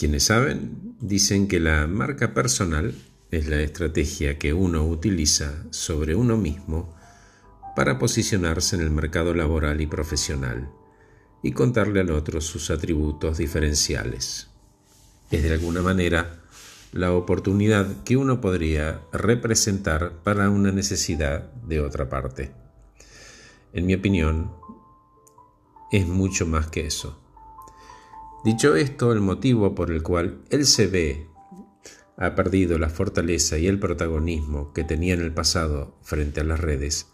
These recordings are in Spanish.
Quienes saben dicen que la marca personal es la estrategia que uno utiliza sobre uno mismo para posicionarse en el mercado laboral y profesional y contarle al otro sus atributos diferenciales. Es de alguna manera la oportunidad que uno podría representar para una necesidad de otra parte. En mi opinión, es mucho más que eso. Dicho esto, el motivo por el cual el CV ha perdido la fortaleza y el protagonismo que tenía en el pasado frente a las redes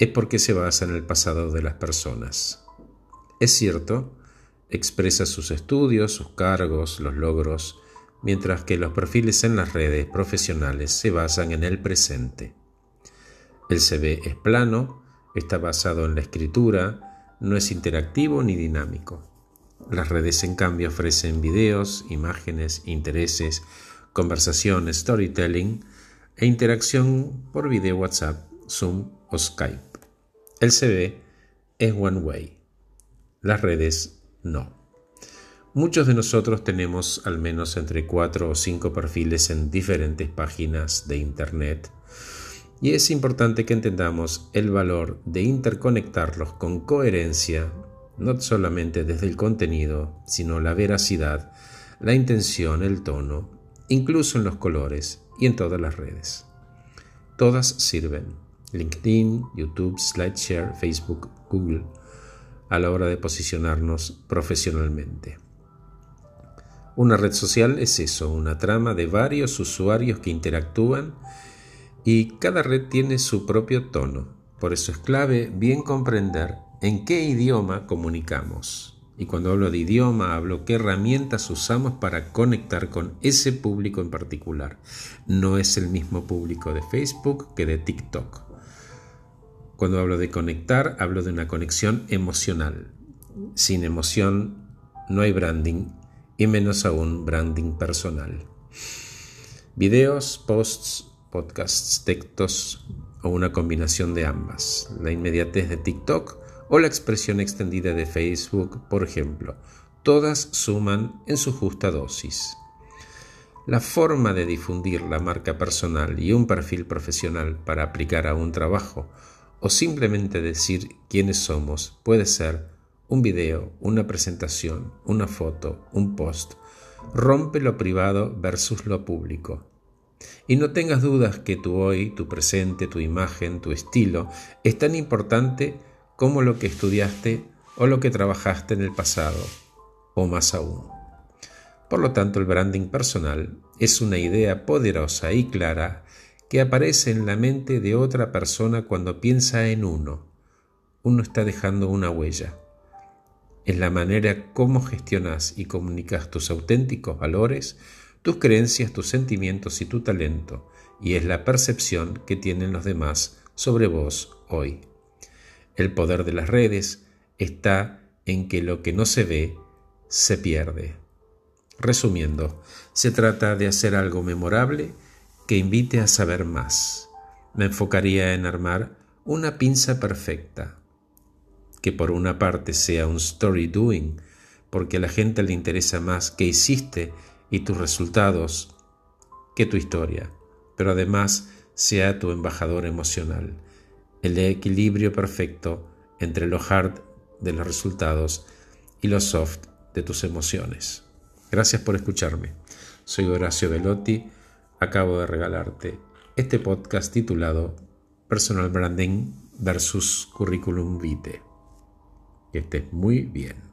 es porque se basa en el pasado de las personas. Es cierto, expresa sus estudios, sus cargos, los logros, mientras que los perfiles en las redes profesionales se basan en el presente. El CV es plano, está basado en la escritura, no es interactivo ni dinámico. Las redes en cambio ofrecen videos, imágenes, intereses, conversación, storytelling e interacción por video WhatsApp, Zoom o Skype. El CV es one way, las redes no. Muchos de nosotros tenemos al menos entre cuatro o cinco perfiles en diferentes páginas de Internet y es importante que entendamos el valor de interconectarlos con coherencia, no solamente desde el contenido, sino la veracidad, la intención, el tono, incluso en los colores y en todas las redes. Todas sirven. LinkedIn, YouTube, SlideShare, Facebook, Google, a la hora de posicionarnos profesionalmente. Una red social es eso, una trama de varios usuarios que interactúan y cada red tiene su propio tono. Por eso es clave bien comprender en qué idioma comunicamos. Y cuando hablo de idioma, hablo qué herramientas usamos para conectar con ese público en particular. No es el mismo público de Facebook que de TikTok. Cuando hablo de conectar, hablo de una conexión emocional. Sin emoción no hay branding y menos aún branding personal. Videos, posts, podcasts, textos o una combinación de ambas. La inmediatez de TikTok o la expresión extendida de Facebook, por ejemplo, todas suman en su justa dosis. La forma de difundir la marca personal y un perfil profesional para aplicar a un trabajo o simplemente decir quiénes somos puede ser un video, una presentación, una foto, un post. Rompe lo privado versus lo público. Y no tengas dudas que tu hoy, tu presente, tu imagen, tu estilo es tan importante como lo que estudiaste o lo que trabajaste en el pasado, o más aún. Por lo tanto, el branding personal es una idea poderosa y clara que aparece en la mente de otra persona cuando piensa en uno. Uno está dejando una huella es la manera como gestionas y comunicas tus auténticos valores, tus creencias, tus sentimientos y tu talento, y es la percepción que tienen los demás sobre vos hoy. El poder de las redes está en que lo que no se ve se pierde. Resumiendo, se trata de hacer algo memorable que invite a saber más. Me enfocaría en armar una pinza perfecta, que por una parte sea un story doing, porque a la gente le interesa más qué hiciste y tus resultados que tu historia, pero además sea tu embajador emocional, el equilibrio perfecto entre lo hard de los resultados y lo soft de tus emociones. Gracias por escucharme. Soy Horacio Velotti. Acabo de regalarte este podcast titulado Personal Branding versus Curriculum Vitae. Que estés muy bien.